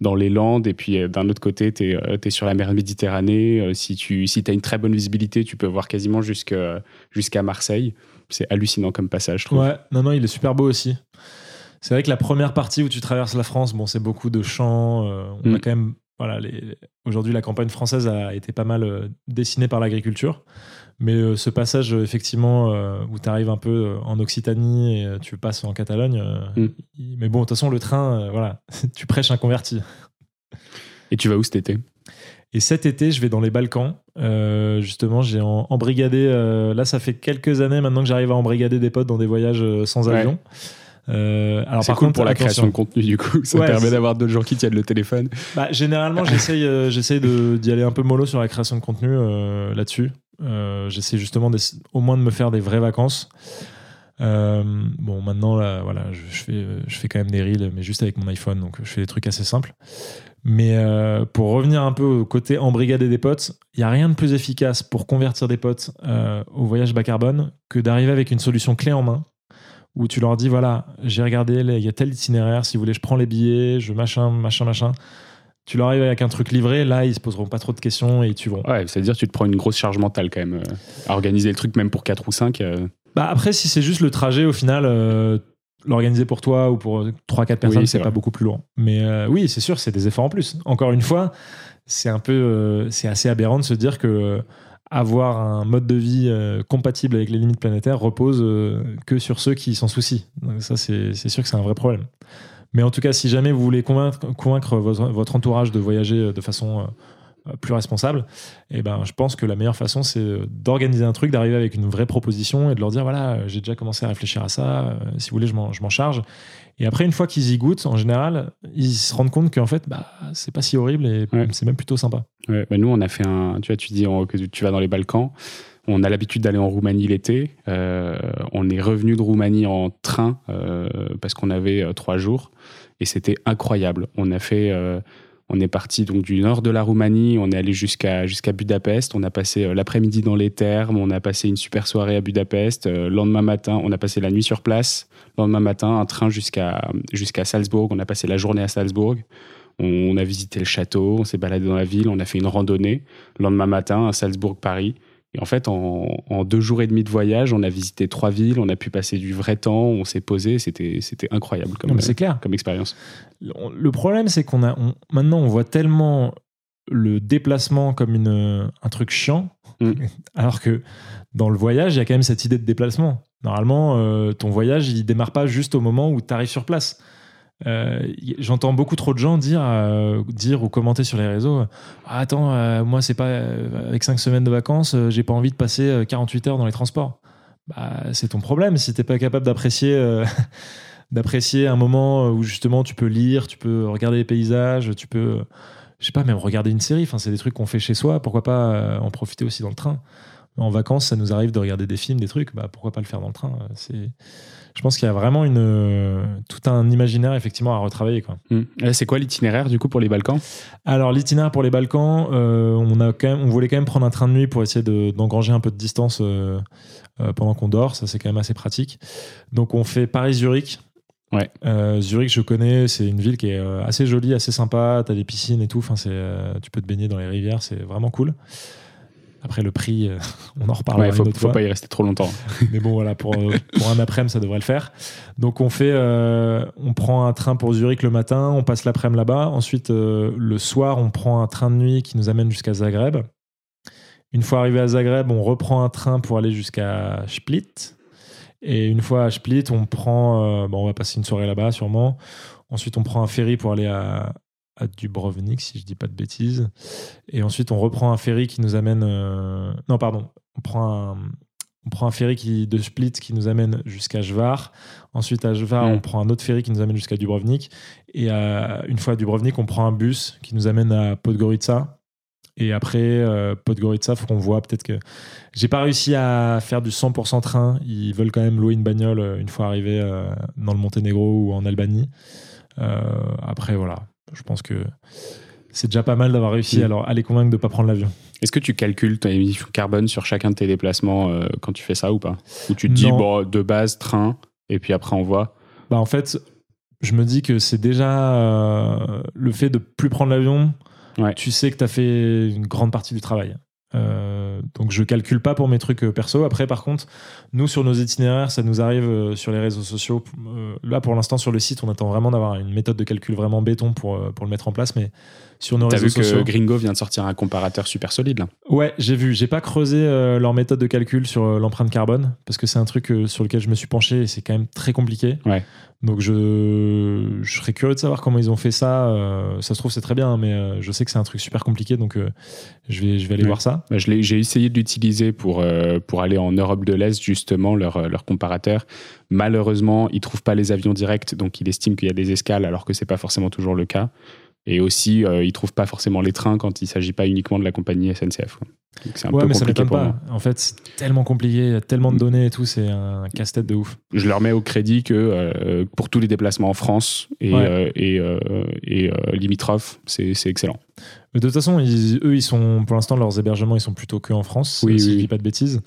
dans les Landes et puis d'un autre côté, tu es, sur la mer Méditerranée. Si tu si as une très bonne visibilité, tu peux voir quasiment jusqu'à Marseille. C'est hallucinant comme passage, je trouve. Ouais, non, non, il est super beau aussi. C'est vrai que la première partie où tu traverses la France, bon, c'est beaucoup de champs. euh, on a Mm. quand même, voilà, les- aujourd'hui, la campagne française a été pas mal euh, dessinée par l'agriculture. Mais euh, ce passage, effectivement, euh, où tu arrives un peu en Occitanie et tu passes en Catalogne. Mm. Mais bon, de toute façon, le train, voilà, tu prêches un converti. Et tu vas où cet été? Et cet été, je vais dans les Balkans. Euh, justement, j'ai embrigadé. euh, là, ça fait quelques années maintenant que j'arrive à embrigader des potes dans des voyages sans Ouais. Euh, alors, C'est par cool contre, pour la attention. création de contenu, du coup. Ça Ouais, permet d'avoir d'autres gens qui tiennent le téléphone. Bah, généralement, j'essaye, euh, j'essaye d'y aller un peu mollo sur la création de contenu euh, là-dessus. Euh, j'essaie justement au moins de me faire des vraies vacances. Euh, bon, maintenant, là, voilà, je, je fais, je fais quand même des reels, mais juste avec mon iPhone, donc je fais des trucs assez simples. Mais pour revenir un peu au côté embrigader des potes, il n'y a rien de plus efficace pour convertir des potes au voyage bas carbone que d'arriver avec une solution clé en main où tu leur dis voilà, j'ai regardé, il y a tel itinéraire, si vous voulez, je prends les billets, je machin, machin, machin. Tu leur arrives avec un truc livré, là, ils se poseront pas trop de questions et ils tueront. Ouais, c'est-à-dire tu te prends une grosse charge mentale quand même. euh, à organiser le truc, même pour 4 ou 5. Bah après, si c'est juste le trajet, au final, euh, l'organiser pour toi ou pour 3-4 personnes, Oui, c'est pas beaucoup plus lourd. Mais euh, oui, c'est sûr, c'est des efforts en plus. Encore une fois, c'est un peu, euh, c'est assez aberrant de se dire que euh, avoir un mode de vie euh, compatible avec les limites planétaires repose euh, que sur ceux qui s'en soucient. Donc ça, c'est sûr que c'est un vrai problème. Mais en tout cas, si jamais vous voulez convaincre, votre, entourage de voyager euh, de façon plus responsable, eh ben, je pense que la meilleure façon, c'est euh, d'organiser un truc, d'arriver avec une vraie proposition et de leur dire voilà, euh, j'ai déjà commencé à réfléchir à ça, euh, si vous voulez, je m'en charge. Et après, une fois qu'ils y goûtent, en général, ils se rendent compte qu'en fait, bah, c'est pas si horrible et Ouais. c'est même plutôt sympa. Ouais, bah nous, on a fait un. Tu vois, tu dis que tu vas dans les Balkans. On a l'habitude d'aller en Roumanie l'été. Euh, on est revenu de Roumanie en train euh, parce qu'on avait euh, trois jours et c'était incroyable. On a fait. On est parti donc du nord de la Roumanie. On est allé jusqu'à Budapest. On a passé euh, l'après-midi dans les thermes. On a passé une super soirée à Budapest. Euh, lendemain matin, on a passé la nuit sur place. Lendemain matin, un train jusqu'à jusqu'à Salzbourg. On a passé la journée à Salzbourg. On a visité le château, on s'est baladé dans la ville, on a fait une randonnée. Le lendemain matin, à Salzbourg-Paris. Et en fait, en, en deux jours et demi de voyage, on a visité trois villes, on a pu passer du vrai temps, on s'est posé, c'était incroyable comme, c'est clair. comme expérience. Le problème, c'est qu'on a on- maintenant, on voit tellement le déplacement comme une, un truc chiant, Mm. alors que dans le voyage, il y a quand même cette idée de déplacement. Normalement, euh, ton voyage, il démarre pas juste au moment où tu arrives sur place. Euh, J'entends beaucoup trop de gens dire, euh, dire ou commenter sur les réseaux Ah, Attends, euh, moi, c'est pas avec 5 semaines de vacances, j'ai pas envie de passer euh, 48 heures dans les transports. Bah, c'est ton problème si t'es pas capable d'apprécier. d'apprécier un moment où justement tu peux lire, tu peux regarder les paysages, tu peux, je sais pas, même regarder une série. Enfin, c'est des trucs qu'on fait chez soi. Pourquoi pas en profiter aussi dans le train En vacances, ça nous arrive de regarder des films, des trucs. Bah, pourquoi pas le faire dans le train C'est, je pense qu'il y a vraiment une euh, tout un imaginaire effectivement à retravailler quoi. Là, C'est quoi l'itinéraire du coup pour les Balkans? Alors l'itinéraire pour les Balkans, euh, on a quand même, on voulait quand même prendre un train de nuit pour essayer de- d'engranger un peu de distance euh, euh, pendant qu'on dort. Ça c'est quand même assez pratique. Donc on fait Paris-Zurich. Ouais. Euh, Zurich, je connais, c'est une ville qui est euh, assez jolie, assez sympa. T'as des piscines et tout. Enfin, c'est, euh, tu peux te baigner dans les rivières, c'est vraiment cool. Après le prix, euh, on en reparlera Ouais, faut, une autre faut fois. pas y rester trop longtemps. Mais bon, voilà, pour, euh, pour un après-midi, ça devrait le faire. Donc, on fait, euh, on prend un train pour Zurich le matin, on passe l'après-midi là-bas. Ensuite, euh, le soir, on prend un train de nuit qui nous amène jusqu'à Zagreb. Une fois arrivé à Zagreb, on reprend un train pour aller jusqu'à Split. Et une fois à Split, on prend, bon, on va passer une soirée là-bas sûrement. Ensuite, on prend un ferry pour aller à, à Dubrovnik, si je dis pas de bêtises. Et ensuite, on reprend un ferry qui nous amène. euh, Non, pardon. On prend un, on prend un ferry qui, de Split qui nous amène jusqu'à Jvar. Ensuite, à Jvar, Mm. on prend un autre ferry qui nous amène jusqu'à Dubrovnik. Et à- une fois à Dubrovnik, on prend un bus qui nous amène à Podgorica. Et après, euh, Podgorica, faut qu'on voit peut-être que. J'ai pas réussi à faire du 100% train. Ils veulent quand même louer une bagnole euh, une fois arrivé euh, dans le Monténégro ou en Albanie. Euh, après, voilà. Je pense que c'est déjà pas mal d'avoir réussi Mm. à, les convaincre de pas prendre l'avion. Est-ce que tu calcules ton émission carbone sur chacun de tes déplacements euh, quand tu fais ça ou pas? Ou tu te dis, bon, de base, train, et puis après on voit? Bah en fait, je me dis que c'est déjà euh, le fait de plus prendre l'avion. Ouais. Tu sais que tu as fait une grande partie du travail. Euh, donc je calcule pas pour mes trucs euh, perso. Après, par contre, nous sur nos itinéraires, ça nous arrive euh, sur les réseaux sociaux. Euh, là, pour l'instant, sur le site, on attend vraiment d'avoir une méthode de calcul vraiment béton pour, pour le mettre en place. Mais sur nos T'as réseaux vu que Gringo vient de sortir un comparateur super solide là Ouais, j'ai vu. J'ai pas creusé euh, leur méthode de calcul sur euh, l'empreinte carbone parce que c'est un truc euh, sur lequel je me suis penché et c'est quand même très compliqué. Ouais. Donc je, je serais curieux de savoir comment ils ont fait ça. Ça se trouve c'est très bien, mais euh, je sais que c'est un truc super compliqué, donc je vais je vais aller Ouais. voir ça. Bah, J'ai essayé de l'utiliser pour, pour aller en Europe de l'Est, justement, leur, leur comparateur. Malheureusement, il ne trouve pas les avions directs, donc il estime qu'il y a des escales, alors que ce n'est pas forcément toujours le cas. Et aussi, euh, il ne trouve pas forcément les trains quand il ne s'agit pas uniquement de la compagnie SNCF. c'est un ouais, peu mais ça compliqué m'étonne pour pas. moi. En fait, c'est tellement compliqué, il y a tellement de données et tout, c'est un casse-tête de ouf. Je leur mets au crédit que euh, pour tous les déplacements en France et, Ouais. euh, et, euh, et, limitrophes, c'est c'est excellent. Mais de toute façon, ils- eux, ils sont pour l'instant leurs hébergements, ils sont plutôt que en France, Oui, si oui, je dis pas de bêtises.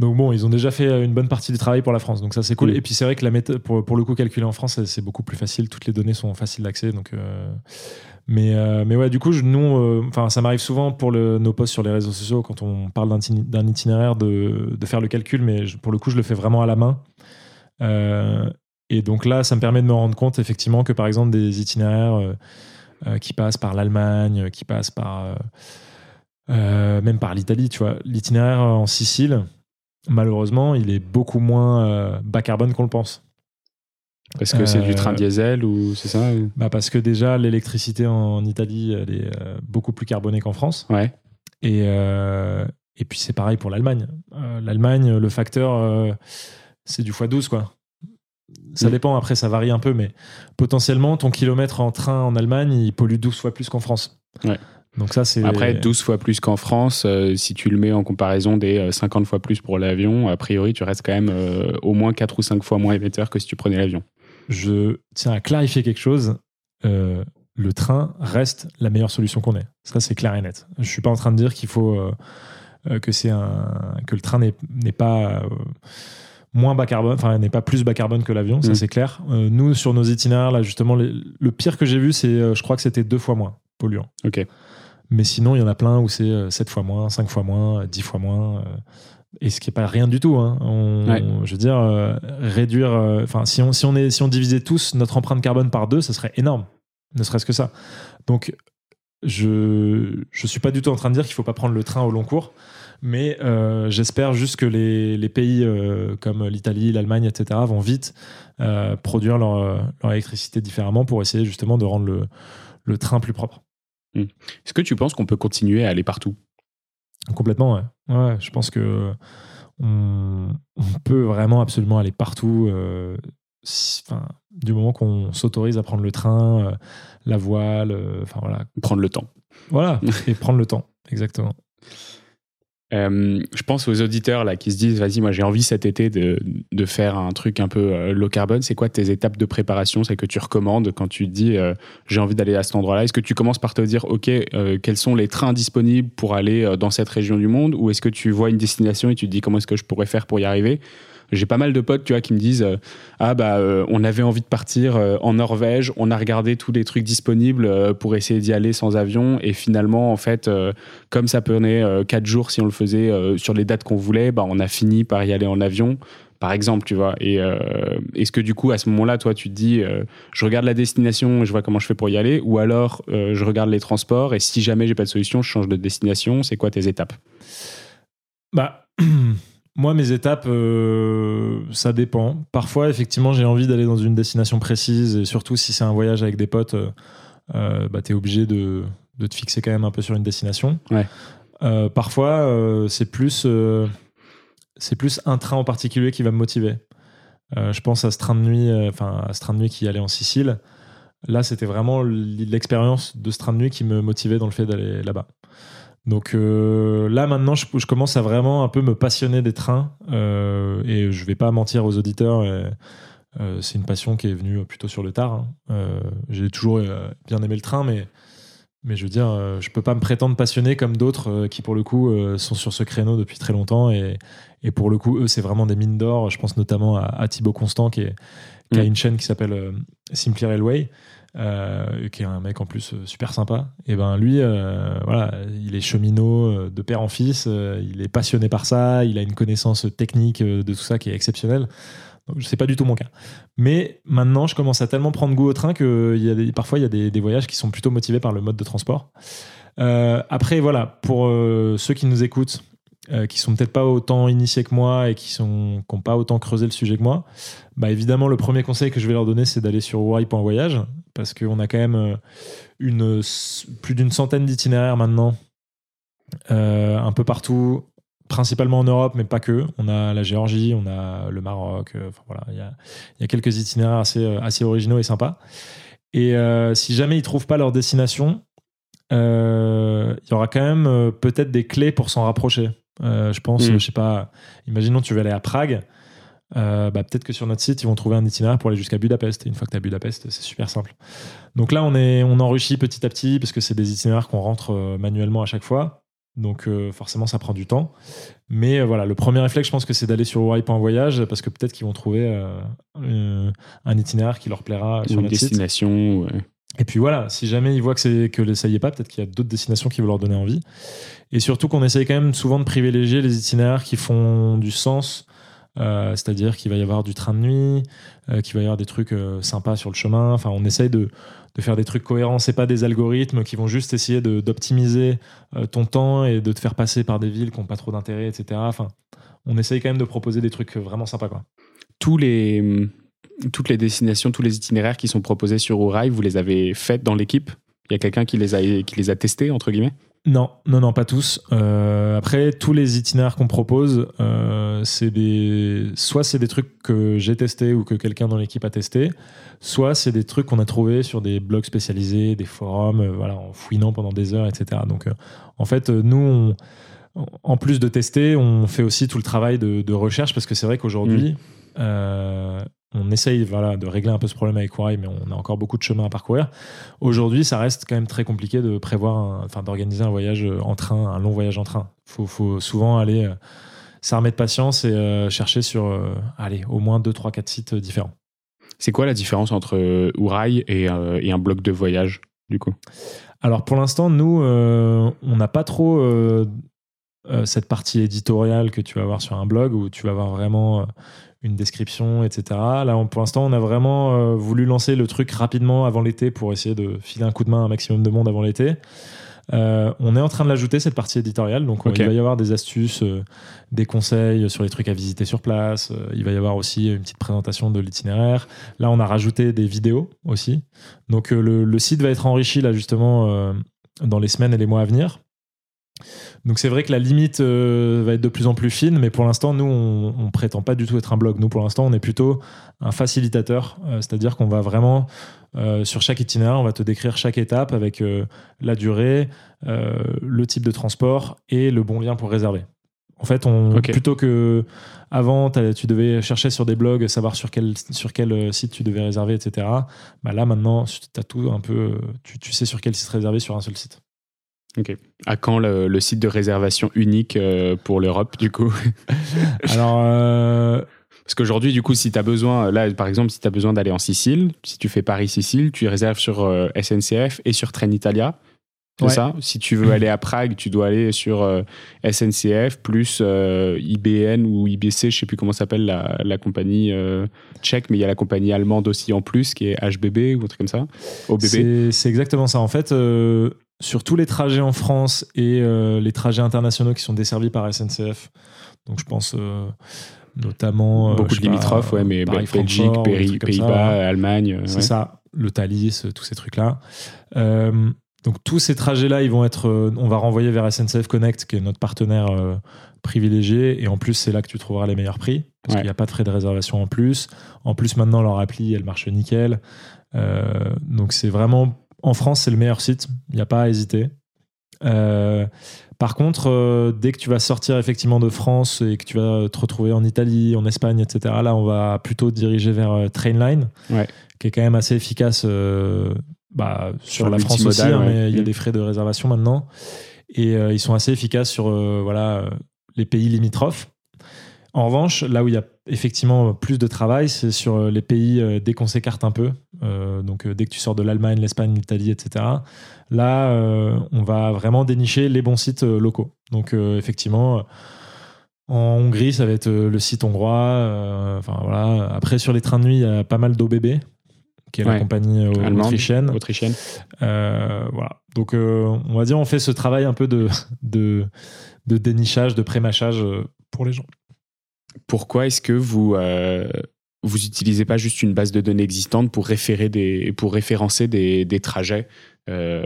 Donc bon, ils ont déjà fait euh, une bonne partie du travail pour la France, donc ça c'est cool. Oui. Et puis c'est vrai que la méthode, pour, pour le coup, calculer en France, c'est- beaucoup plus facile. Toutes les données sont faciles d'accès, donc. euh, Mais, euh, mais ouais, du coup, je- nous, euh, enfin, ça m'arrive souvent pour le- nos posts sur les réseaux sociaux quand on parle d'un iti- d'un itinéraire de, de faire le calcul, mais je- pour le coup, je le fais vraiment à la main. Et donc là, ça me permet de me rendre compte effectivement que par exemple des itinéraires qui passent par l'Allemagne, qui passent par même par l'Italie, tu vois, l'itinéraire en Sicile, malheureusement, il est beaucoup moins bas carbone qu'on le pense. Parce que c'est du train diesel ou c'est ça bah Parce que déjà, l'électricité en Italie, elle est beaucoup plus carbonée qu'en France. Ouais. Et, et puis c'est pareil pour l'Allemagne. L'Allemagne, le facteur, c'est du x12, quoi. Ça mm. dépend, après ça varie un peu, mais potentiellement ton kilomètre en train en Allemagne, il pollue 12 fois plus qu'en France. Ouais. Donc ça, c'est... Après, 12 fois plus qu'en France, euh, si tu le mets en comparaison des 50 euh, fois plus pour l'avion, a priori, tu restes quand même euh, au moins 4 ou 5 fois moins émetteur que si tu prenais l'avion. Je tiens à clarifier quelque chose. le train reste la meilleure solution qu'on ait. Ça, c'est clair et net. Je suis pas en train de dire qu'il faut que c'est un que le train n'est pas moins bas carbone, enfin n'est pas plus bas carbone que l'avion, ça mm. c'est clair. nous sur nos itinéraires là justement, le pire que j'ai vu c'est, je crois que c'était deux fois moins polluant. Ok. Mais sinon, il y en a plein où c'est 7 euh, fois moins, 5 fois moins, 10 fois moins. Euh, et ce qui n'est pas rien du tout. Hein. je veux dire, euh, réduire. Enfin, si, on, si, on est, si on divisait tous notre empreinte carbone par deux, ce serait énorme. Ne serait-ce que ça. Donc, je ne suis pas du tout en train de dire qu'il ne faut pas prendre le train au long cours. Mais j'espère juste que les, les pays comme l'Italie, l'Allemagne, etc., vont vite produire leur, leur, électricité différemment pour essayer justement de rendre le, le train plus propre. Hmm. Est-ce que tu penses qu'on peut continuer à aller partout? Complètement, ouais. ouais. Je pense que on, peut vraiment absolument aller partout. Euh, du moment qu'on s'autorise à prendre le train, euh, la voile, euh, enfin voilà. Prendre le temps. Voilà, et prendre le temps, exactement. Euh, je pense aux auditeurs là qui se disent vas-y moi j'ai envie cet été de, de, faire un truc un peu euh, low carbone. C'est quoi tes étapes de préparation c'est que tu recommandes quand tu dis euh, j'ai envie d'aller à cet endroit-là? Est-ce que tu commences par te dire ok quels sont les trains disponibles pour aller dans cette région du monde? Ou est-ce que tu vois une destination et tu te dis comment est-ce que je pourrais faire pour y arriver? J'ai pas mal de potes, tu vois, qui me disent euh, ah bah euh, on avait envie de partir euh, en Norvège, on a regardé tous les trucs disponibles pour essayer d'y aller sans avion et finalement en fait comme ça prenait quatre jours si on le faisait sur les dates qu'on voulait, bah on a fini par y aller en avion par exemple, tu vois. Et est-ce que du coup, à ce moment-là, toi, tu te dis, je regarde la destination, je vois comment je fais pour y aller, ou alors je regarde les transports et si jamais j'ai pas de solution, je change de destination. C'est quoi tes étapes? Bah. Moi, mes étapes, euh, ça dépend. Parfois, effectivement, j'ai envie d'aller dans une destination précise, et surtout si c'est un voyage avec des potes, euh, euh bah, tu es obligé de, de, te fixer quand même un peu sur une destination. Ouais. Euh, parfois, c'est plus, c'est plus un train en particulier qui va me motiver. je pense à ce train de nuit, enfin à ce train de nuit qui allait en Sicile. Là, c'était vraiment l'expérience de ce train de nuit qui me motivait dans le fait d'aller là-bas. Donc euh, là maintenant, je, commence à vraiment un peu me passionner des trains euh, et je vais pas mentir aux auditeurs. Euh, c'est une passion qui est venue plutôt sur le tard. Hein. J'ai toujours bien aimé le train, mais mais je veux dire, je peux pas me prétendre passionné comme d'autres qui pour le coup sont sur ce créneau depuis très longtemps et, et pour le coup eux c'est vraiment des mines d'or. Je pense notamment à, Thibaut Constant qui, est, qui a mm. une chaîne qui s'appelle Simply Railway euh, qui est un mec en plus euh, super sympa. Et ben lui, euh, voilà, il est cheminot de père en fils, il est passionné par ça, il a une connaissance technique de tout ça qui est exceptionnelle. Donc sais pas du tout mon cas. Mais maintenant, je commence à tellement prendre goût au train que parfois il y a des, des, voyages qui sont plutôt motivés par le mode de transport. après, voilà, pour ceux qui nous écoutent, euh, qui sont peut-être pas autant initiés que moi et qui sont qui pas autant creusé le sujet que moi, bah évidemment le premier conseil que je vais leur donner c'est d'aller sur Voyage parce qu'on a quand même euh, une plus d'une centaine d'itinéraires maintenant euh, un peu partout principalement en Europe, mais pas que. On a la Géorgie, on a le Maroc. enfin voilà, il y a, quelques itinéraires assez, originaux et sympas. Et si jamais ils trouvent pas leur destination, il y aura quand même peut-être des clés pour s'en rapprocher. Euh, je pense, mm. je sais pas, imaginons tu veux aller à Prague. Euh, bah, peut-être que sur notre site, ils vont trouver un itinéraire pour aller jusqu'à Budapest. Et une fois que tu as Budapest, c'est super simple. Donc là, on, est, on enrichit petit à petit parce que c'est des itinéraires qu'on rentre euh, manuellement à chaque fois. Donc forcément, ça prend du temps. Mais voilà, le premier réflexe, je pense que c'est d'aller sur voyage parce que peut-être qu'ils vont trouver un itinéraire qui leur plaira sur une notre destination, site. Et puis voilà, si jamais ils voient que, ça y est pas, peut-être qu'il y a d'autres destinations qui vont leur donner envie. Et surtout qu'on essaye quand même souvent de privilégier les itinéraires qui font du sens Euh, c'est-à-dire qu'il va y avoir du train de nuit, euh, qu'il va y avoir des trucs euh, sympas sur le chemin. Enfin, on essaye de, faire des trucs cohérents. C'est pas des algorithmes qui vont juste essayer d'optimiser ton temps et de te faire passer par des villes qui n'ont pas trop d'intérêt, etc. Enfin, on essaye quand même de proposer des trucs vraiment sympas. Tous les, toutes les destinations, tous les itinéraires qui sont proposés sur Ourail, vous les avez faites dans l'équipe? Il y a quelqu'un qui les a, qui les a testés, entre guillemets? Non, non, non, pas tous. Euh, après, tous les itinéraires qu'on propose, euh, c'est des, soit c'est des trucs que j'ai testés ou que quelqu'un dans l'équipe a testé, soit c'est des trucs qu'on a trouvés sur des blogs spécialisés, des forums, euh, voilà, en fouinant pendant des heures, etc. Donc, en fait, nous, on- en plus de tester, on fait aussi tout le travail de, de recherche parce que c'est vrai qu'aujourd'hui, euh, on essaye voilà, de régler un peu ce problème avec Warail, mais on a encore beaucoup de chemin à parcourir. Aujourd'hui, ça reste quand même très compliqué de prévoir, enfin d'organiser un voyage en train, un long voyage en train. Faut, faut souvent aller euh, s'armer de patience et euh, chercher sur, euh, allez, au moins 2, 3, 4 sites différents. C'est quoi la différence entre euh, Ourail et, euh, et un blog de voyage, du coup? Alors pour l'instant, nous, euh, on n'a pas trop euh, euh, cette partie éditoriale que tu vas avoir sur un blog où tu vas avoir vraiment euh, une description, etc. Là, on- pour l'instant, on a vraiment euh, voulu lancer le truc rapidement avant l'été pour essayer de filer un coup de main à un maximum de monde avant l'été. Euh, on est en train de l'ajouter, cette partie éditoriale. Donc, Ok. il va y avoir des astuces, euh, des conseils sur les trucs à visiter sur place. Euh, il va y avoir aussi une petite présentation de l'itinéraire. Là, on a rajouté des vidéos aussi. Donc, euh, le, le site va être enrichi, là, justement, euh, dans les semaines et les mois à venir. Donc, c'est vrai que la limite euh, va être de plus en plus fine, mais pour l'instant, nous, on, on prétend pas du tout être un blog. Nous, pour l'instant, on est plutôt un facilitateur, euh, c'est-à-dire qu'on va vraiment, euh, sur chaque itinéraire, on va te décrire chaque étape avec la durée, le type de transport et le bon lien pour réserver. En fait, on, plutôt que avant, tu devais chercher sur des blogs, savoir sur quel, sur quel site tu devais réserver, etc. Bah là, maintenant, tu as tout un peu. Tu, tu sais sur quel site réserver sur un seul site. À quand le, le site de réservation unique euh, pour l'Europe, du coup? Alors, euh, Parce qu'aujourd'hui, du coup, si tu as besoin, là, par exemple, si tu as besoin d'aller en Sicile, si tu fais Paris-Sicile, tu réserves sur euh, SNCF et sur Trenitalia. C'est Ouais. ça? Si tu veux aller à Prague, tu dois aller sur euh, SNCF plus euh, IBN ou IBC, je sais plus comment s'appelle la, la compagnie euh, tchèque, mais il y a la compagnie allemande aussi en plus qui est HBB ou un truc comme ça. OBB. C'est exactement ça. En fait, euh, sur tous les trajets en France et euh, les trajets internationaux qui sont desservis par SNCF, donc je pense euh, notamment. euh, Beaucoup de limitrophes, ouais, mais Paris, Belgique, Pays- Pays-Bas, ouais. Allemagne. C'est ouais. ça, le Thalys, euh, tous ces trucs-là. Donc tous ces trajets-là, ils vont être, on va renvoyer vers SNCF Connect, qui est notre partenaire privilégié, et en plus c'est là que tu trouveras les meilleurs prix, parce qu'il n'y a pas de frais de réservation en plus. En plus maintenant leur appli, elle marche nickel. Donc c'est vraiment, en France c'est le meilleur site, il n'y a pas à hésiter. Euh, par contre, euh, dès que tu vas sortir effectivement de France et que tu vas te retrouver en Italie, en Espagne, etc., là, on va plutôt te diriger vers euh, Trainline, Ouais. qui est quand même assez efficace euh, bah, sur, Sur la France aussi, hein, ouais. mais il y a Mm. des frais de réservation maintenant. Et ils sont assez efficaces sur voilà, les pays limitrophes. En revanche, là où il y a effectivement plus de travail, c'est sur euh, les pays euh, dès qu'on s'écarte un peu. Euh, donc dès que tu sors de l'Allemagne, l'Espagne, l'Italie, etc. Là, euh, on va vraiment dénicher les bons sites locaux. Donc euh, effectivement, en Hongrie, ça va être le site hongrois. Enfin voilà. Après, sur les trains de nuit, il y a pas mal d'OBB, qui est la compagnie autrichienne. Autrichienne. Euh, voilà. Donc, euh, on va dire, on fait ce travail un peu de, de, de dénichage, de prémachage pour les gens. Pourquoi est-ce que vous euh, vous utilisez pas juste une base de données existante pour référer des pour référencer des, des trajets euh,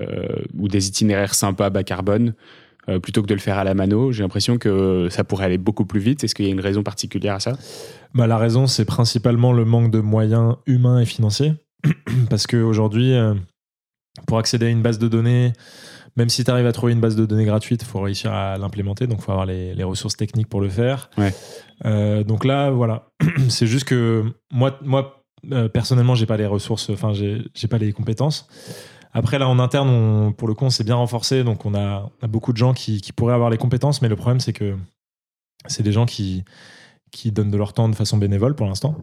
ou des itinéraires sympas bas carbone euh, plutôt que de le faire à la mano? J'ai l'impression que ça pourrait aller beaucoup plus vite. Est-ce qu'il y a une raison particulière à ça? Bah, la raison, c'est principalement le manque de moyens humains et financiers. Parce qu'aujourd'hui, pour accéder à une base de données, même si tu arrives à trouver une base de données gratuite, il faut réussir à l'implémenter. Donc, il faut avoir les, les ressources techniques pour le faire. Ouais. Euh, donc là, voilà. c'est juste que moi, moi euh, personnellement, j'ai pas les ressources, enfin, j'ai pas les compétences. Après, là, en interne, on- pour le coup, on s'est bien renforcé. Donc, on a, on a beaucoup de gens qui, qui pourraient avoir les compétences. Mais le problème, c'est que c'est des gens qui, qui donnent de leur temps de façon bénévole pour l'instant.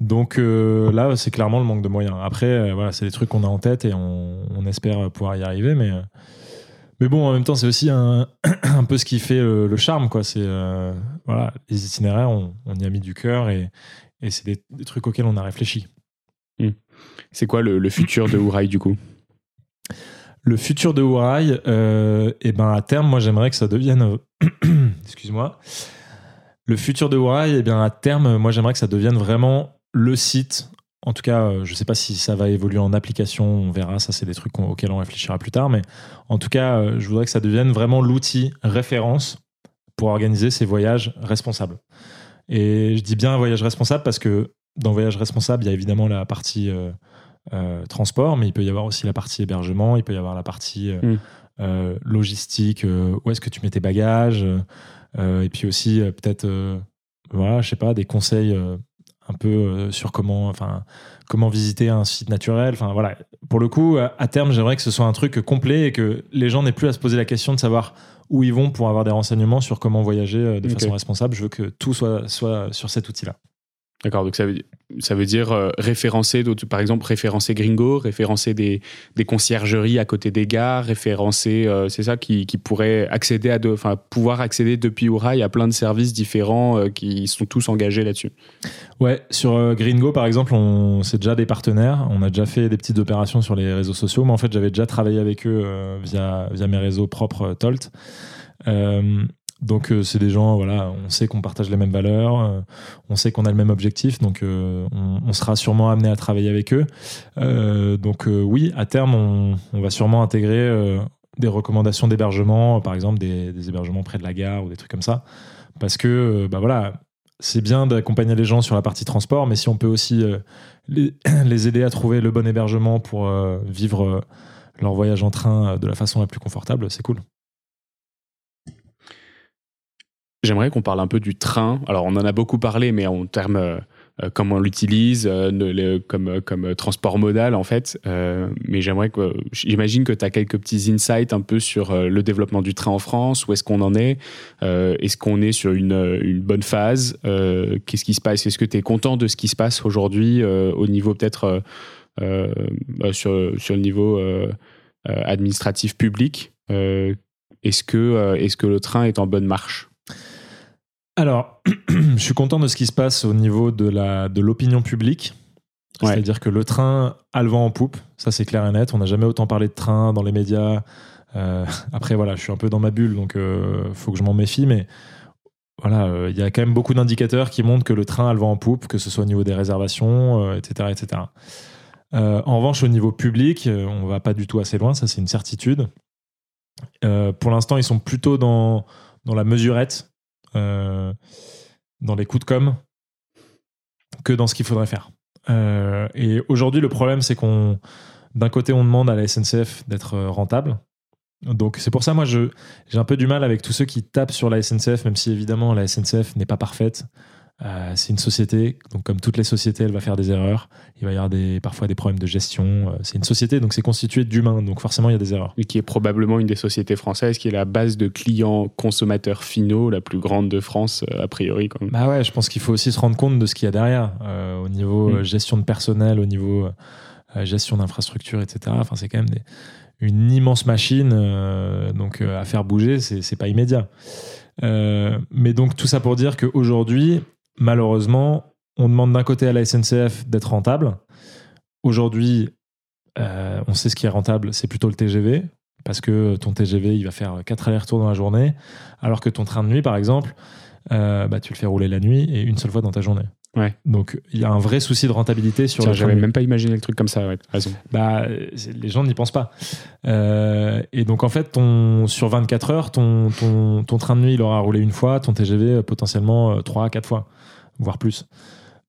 Donc euh, là, c'est clairement le manque de moyens. Après, euh, voilà, c'est des trucs qu'on a en tête et on, on espère pouvoir y arriver. Mais, Mais bon, en même temps, c'est aussi un, un, peu ce qui fait le, charme, quoi. C'est voilà, les itinéraires, on, y a mis du cœur et, et c'est des, trucs auxquels on a réfléchi. Hmm. C'est quoi le, futur de Ouraï du coup? Le futur de Ouraï, euh, eh ben à terme, moi j'aimerais que ça devienne. Excuse-moi. Le futur de Ouraï, eh bien à terme, moi j'aimerais que ça devienne vraiment le site en tout cas, euh, je ne sais pas si ça va évoluer en application, on verra, ça c'est des trucs auxquels on réfléchira plus tard, mais en tout cas, euh, je voudrais que ça devienne vraiment l'outil référence pour organiser ces voyages responsables. Et je dis bien voyage responsable parce que dans voyage responsable, il y a évidemment la partie euh, transport, mais il peut y avoir aussi la partie hébergement, il peut y avoir la partie mm. logistique, où est-ce que tu mets tes bagages, et puis aussi peut-être, voilà, je sais pas, des conseils un peu euh, sur comment, enfin, comment visiter un site naturel. Enfin voilà. Pour le coup, à terme, j'aimerais que ce soit un truc complet et que les gens n'aient plus à se poser la question de savoir où ils vont pour avoir des renseignements sur comment voyager euh, de façon responsable. Je veux que tout soit, soit sur cet outil-là. D'accord, donc ça veut, dire euh, référencer, par exemple, référencer Gringo, référencer des, des conciergeries à côté des gares, référencer, euh, c'est ça, qui, qui pourrait accéder à, enfin, pouvoir accéder depuis Ourail à plein de services différents euh, qui sont tous engagés là-dessus. Ouais, sur Gringo, par exemple, on, c'est déjà des partenaires. On a déjà fait des petites opérations sur les réseaux sociaux. Mais en fait, j'avais déjà travaillé avec eux via, via mes réseaux propres Tolt. Donc euh, c'est des gens, voilà, on sait qu'on partage les mêmes valeurs, euh, on sait qu'on a le même objectif, donc euh, on, sera sûrement amené à travailler avec eux. donc oui, à terme, on, va sûrement intégrer des recommandations d'hébergement, par exemple des, hébergements près de la gare ou des trucs comme ça, parce que bah voilà, c'est bien d'accompagner les gens sur la partie transport, mais si on peut aussi les, les, aider à trouver le bon hébergement pour vivre leur voyage en train de la façon la plus confortable, c'est cool. J'aimerais qu'on parle un peu du train. Alors, on en a beaucoup parlé, mais en termes euh, euh, comment on l'utilise, euh, comme, comme transport modal, en fait. mais j'aimerais que. J'imagine que tu as quelques petits insights un peu sur le développement du train en France. Où est-ce qu'on en est Est-ce qu'on est sur une, bonne phase Qu'est-ce qui se passe Est-ce que tu es content de ce qui se passe aujourd'hui au niveau peut-être sur, sur le niveau administratif public Est-ce que, est -ce que le train est en bonne marche? Alors, je suis content de ce qui se passe au niveau de la de l'opinion publique. C'est-à-dire que le train a le vent en poupe, ça c'est clair et net. On n'a jamais autant parlé de train dans les médias. Euh, après, voilà, je suis un peu dans ma bulle, donc il euh, faut que je m'en méfie, mais voilà, euh, il y a quand même beaucoup d'indicateurs qui montrent que le train a le vent en poupe, que ce soit au niveau des réservations, etc., etc. en revanche, au niveau public, on va pas du tout assez loin, ça c'est une certitude. pour l'instant, ils sont plutôt dans, dans la mesurette, dans les coups de com que dans ce qu'il faudrait faire. Euh, et aujourd'hui, le problème, c'est qu'on, d'un côté, on demande à la SNCF d'être rentable. Donc c'est pour ça, moi, j'ai un peu du mal avec tous ceux qui tapent sur la SNCF, même si évidemment la SNCF n'est pas parfaite. Euh, c'est une société, donc comme toutes les sociétés, elle va faire des erreurs. Il va y avoir des, parfois des problèmes de gestion. Euh, c'est une société, donc c'est constitué d'humains, donc forcément il y a des erreurs. Et qui est probablement une des sociétés françaises qui est la base de clients consommateurs finaux la plus grande de France, euh, a priori. Bah ouais, je pense qu'il faut aussi se rendre compte de ce qu'il y a derrière, au niveau mm. gestion de personnel, au niveau gestion d'infrastructure, etc. Enfin, c'est quand même une immense machine, donc à faire bouger, c'est pas immédiat. mais donc tout ça pour dire qu'aujourd'hui, malheureusement, on demande d'un côté à la SNCF d'être rentable. Aujourd'hui, euh, on sait ce qui est rentable, c'est plutôt le TGV, parce que ton TGV, il va faire 4 allers-retours dans la journée, alors que ton train de nuit, par exemple, euh, bah, tu le fais rouler la nuit et une seule fois dans ta journée. Ouais. Donc il y a un vrai souci de rentabilité sur le. J'avais même pas imaginé le truc comme ça, ouais, raison. Bah, les gens n'y pensent pas. Euh, et donc en fait, ton, sur 24 heures, ton, ton, ton, train de nuit, il aura roulé une fois, ton TGV potentiellement 3 à 4 fois voire plus.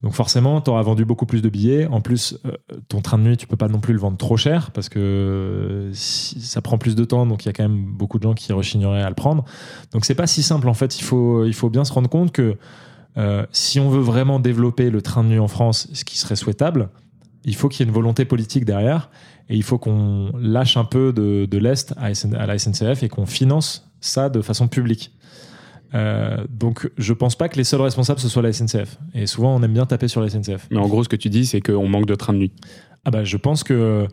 Donc forcément, tu auras vendu beaucoup plus de billets. En plus, euh, ton train de nuit, tu peux pas non plus le vendre trop cher parce que ça prend plus de temps, donc il y a quand même beaucoup de gens qui rechigneraient à le prendre. Donc c'est pas si simple en fait. Il faut, il faut bien se rendre compte que euh, si on veut vraiment développer le train de nuit en France, ce qui serait souhaitable, il faut qu'il y ait une volonté politique derrière et il faut qu'on lâche un peu de, de l'Est à, à la SNCF et qu'on finance ça de façon publique. Euh, donc, je pense pas que les seuls responsables ce soit la SNCF. Et souvent, on aime bien taper sur la SNCF. Mais en gros, ce que tu dis, c'est qu'on manque de trains de nuit. Ah bah, je pense que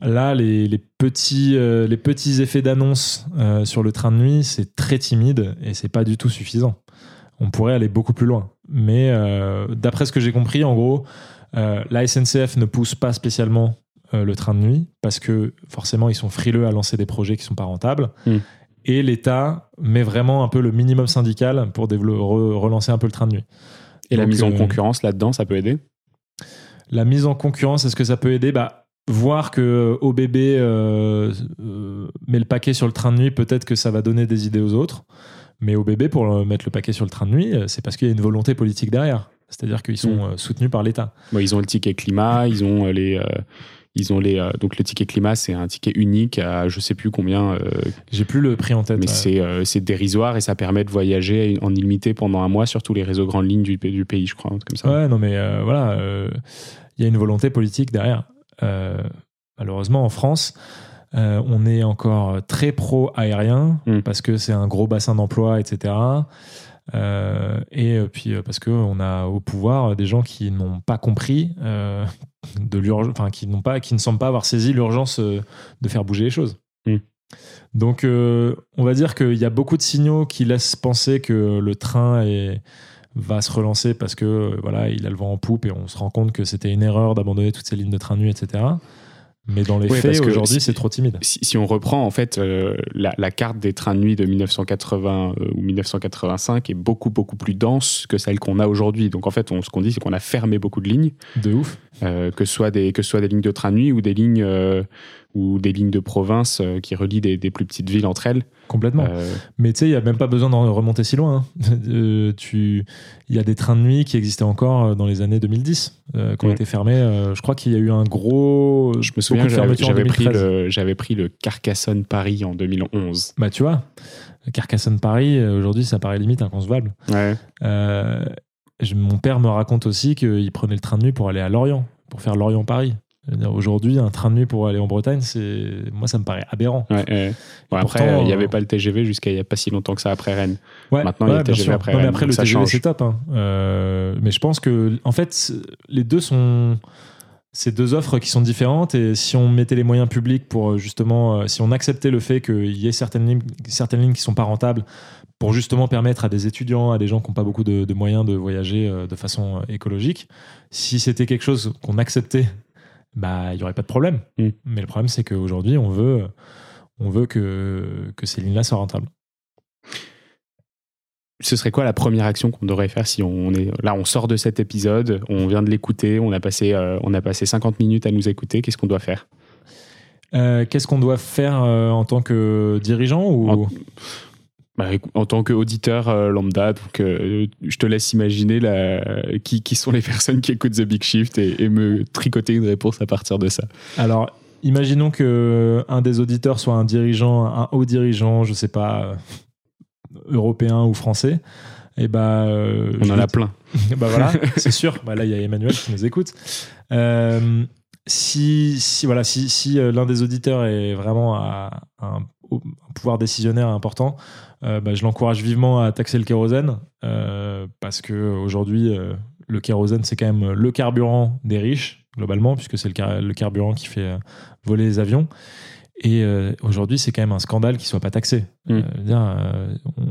là, les, les petits, euh, les petits effets d'annonce euh, sur le train de nuit, c'est très timide et c'est pas du tout suffisant. On pourrait aller beaucoup plus loin. Mais euh, d'après ce que j'ai compris, en gros, euh, la SNCF ne pousse pas spécialement euh, le train de nuit parce que forcément, ils sont frileux à lancer des projets qui sont pas rentables. Mm. Et l'État met vraiment un peu le minimum syndical pour re- relancer un peu le train de nuit. Et la mise en euh, concurrence là-dedans, ça peut aider? La mise en concurrence, est-ce que ça peut aider? Bah, Voir que OBB euh, euh, met le paquet sur le train de nuit, peut-être que ça va donner des idées aux autres. Mais OBB, pour euh, mettre le paquet sur le train de nuit, euh, c'est parce qu'il y a une volonté politique derrière. C'est-à-dire qu'ils sont Mm. euh, soutenus par l'État. Bon, Ils ont le ticket climat, ils ont euh, les. euh, ils ont les, euh, donc le ticket climat, c'est un ticket unique à je sais plus combien, euh, J'ai plus le prix en tête. mais ouais. c'est euh, c'est dérisoire et ça permet de voyager en illimité pendant un mois sur tous les réseaux grandes lignes du, du pays, je crois, comme ça. Ouais, non, mais voilà, il y a une volonté politique derrière. Malheureusement, en France, euh, on est encore très pro-aérien Mm. parce que c'est un gros bassin d'emploi, etc. Euh, et puis parce qu'on a au pouvoir des gens qui n'ont pas compris euh, de l'urgence, enfin qui n'ont pas, qui ne semblent pas avoir saisi l'urgence euh, de faire bouger les choses. Mm. Donc, euh, on va dire qu'il y a beaucoup de signaux qui laissent penser que le train est, va se relancer parce que euh, voilà, il a le vent en poupe et on se rend compte que c'était une erreur d'abandonner toutes ces lignes de train nuit, etc. Mais dans les parce faits, aujourd'hui, si- c'est trop timide. Si, si on reprend en fait euh, la, la carte des trains de nuit de 1980 euh, ou 1985 est beaucoup beaucoup plus dense que celle qu'on a aujourd'hui. Donc en fait, on, ce qu'on dit, c'est qu'on a fermé beaucoup de lignes, De ouf. euh, que ce soit des que ce soit des lignes de train de nuit ou des lignes euh, ou des lignes de province euh, qui relient des, des plus petites villes entre elles. Complètement. Euh, Mais tu sais, il n'y a même pas besoin d'en remonter si loin. hein. Euh, tu... Il y a des trains de nuit qui existaient encore dans les années 2010, euh, qui ont été fermés. Je crois qu'il y a eu un gros. je me souviens, j'avais pris 2013. le j'avais pris le Carcassonne Paris en 2011. Bah, tu vois, Carcassonne Paris, aujourd'hui, ça paraît limite inconcevable. Ouais. Je- mon père me raconte aussi qu'il prenait le train de nuit pour aller à Lorient, pour faire Lorient-Paris. Aujourd'hui, un train de nuit pour aller en Bretagne, c'est moi, ça me paraît aberrant. Ouais, ouais. Bon, après, il n'y avait pas le TGV jusqu'à il n'y a pas si longtemps que ça après Rennes. Ouais, Maintenant, il y a le TGV sûr. après Non, mais Rennes, après, le TGV, c'est top. hein. Euh, mais je pense que, en fait, les deux sont. C'est deux offres qui sont différentes et si on mettait les moyens publics pour euh, justement, euh, si on acceptait le fait qu'il y ait certaines lignes, certaines lignes qui sont pas rentables pour justement permettre à des étudiants, à des gens qui n'ont pas beaucoup de, de moyens de voyager de façon écologique, si c'était quelque chose qu'on acceptait, bah il y aurait pas de problème. Mm. Mais le problème c'est qu'aujourd'hui on veut, on veut que, que ces lignes-là soient rentables. ce serait quoi la première action qu'on devrait faire si on est là on sort de cet épisode on vient de l'écouter on a passé euh, on a passé 50 minutes à nous écouter qu'est-ce qu'on doit faire? Euh, Qu'est-ce qu'on doit faire euh, en tant que dirigeant ou? En- Bah, en tant qu'auditeur euh, lambda donc euh, je te laisse imaginer la, qui, qui sont les personnes qui écoutent The Big Shift et, et me tricoter une réponse à partir de ça Alors, imaginons que un des auditeurs soit un dirigeant, un haut dirigeant, je sais pas, euh, européen ou français. Et bah, euh, on en a plein bah voilà, c'est sûr. Bah là, il y a Emmanuel qui nous écoute. Euh, si, si, voilà, si, si euh, l'un des auditeurs est vraiment à un, au- un pouvoir décisionnaire important, euh, bah, je l'encourage vivement à taxer le kérosène euh, parce que aujourd'hui, euh, le kérosène, c'est quand même le carburant des riches, globalement, puisque c'est le, car- le carburant qui fait voler les avions. Et aujourd'hui, c'est quand même un scandale qu'il soit pas taxé. Mm. Dire,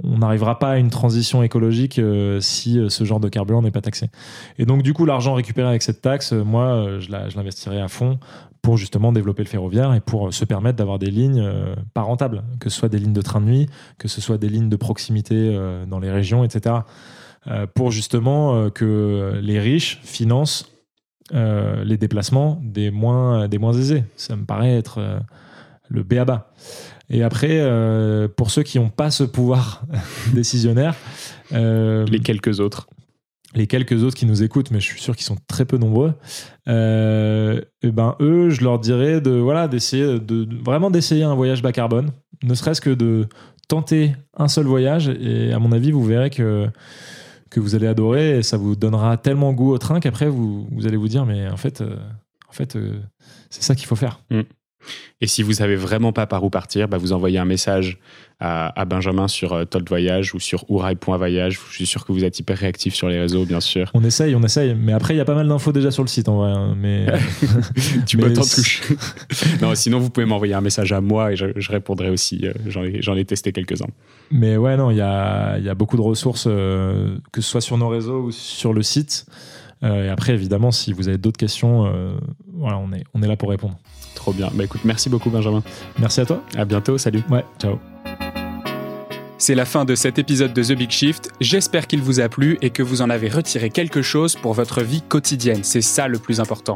on- n'arrivera pas à une transition écologique si ce genre de carburant n'est pas taxé. Et donc, du coup, l'argent récupéré avec cette taxe, moi, je l'investirai à fond pour justement développer le ferroviaire et pour euh, se permettre d'avoir des lignes euh, pas rentables, que ce soit des lignes de train de nuit, que ce soit des lignes de proximité euh, dans les régions, etc. Euh, pour justement que les riches financent les déplacements des moins, aisés. Ça me paraît être le béaba. Et après, pour ceux qui n'ont pas ce pouvoir décisionnaire, les quelques autres les quelques autres qui nous écoutent, mais je suis sûr qu'ils sont très peu nombreux, euh, et ben eux, je leur dirais de voilà d'essayer de, vraiment d'essayer un voyage bas carbone, ne serait-ce que de tenter un seul voyage, et à mon avis, vous verrez que que vous allez adorer, et ça vous donnera tellement goût au train qu'après vous, vous allez vous dire mais en fait, euh, en fait, euh, c'est ça qu'il faut faire. Et si vous savez vraiment pas par où partir, bah, vous envoyez un message à, Benjamin sur euh, Told Voyage ou sur ourail.voyage. Je suis sûr que vous êtes hyper réactif sur les réseaux, bien sûr. On essaye, on essaye. Mais après, il y a pas mal d'infos déjà sur le site en vrai. Hein. Mais... tu peux t'en toucher. non, sinon, vous pouvez m'envoyer un message à moi et je, répondrai aussi. Euh, j'en ai, testé quelques-uns. Mais ouais, non, il y a, y a, beaucoup de ressources, euh, que ce soit sur nos réseaux ou sur le site. et après, évidemment, si vous avez d'autres questions, voilà, on est, on est là pour répondre. Trop bien. Bah écoute, merci beaucoup Benjamin. Merci à toi. À bientôt, salut. Ouais, ciao. C'est la fin de cet épisode de The Big Shift. J'espère qu'il vous a plu et que vous en avez retiré quelque chose pour votre vie quotidienne. C'est ça le plus important.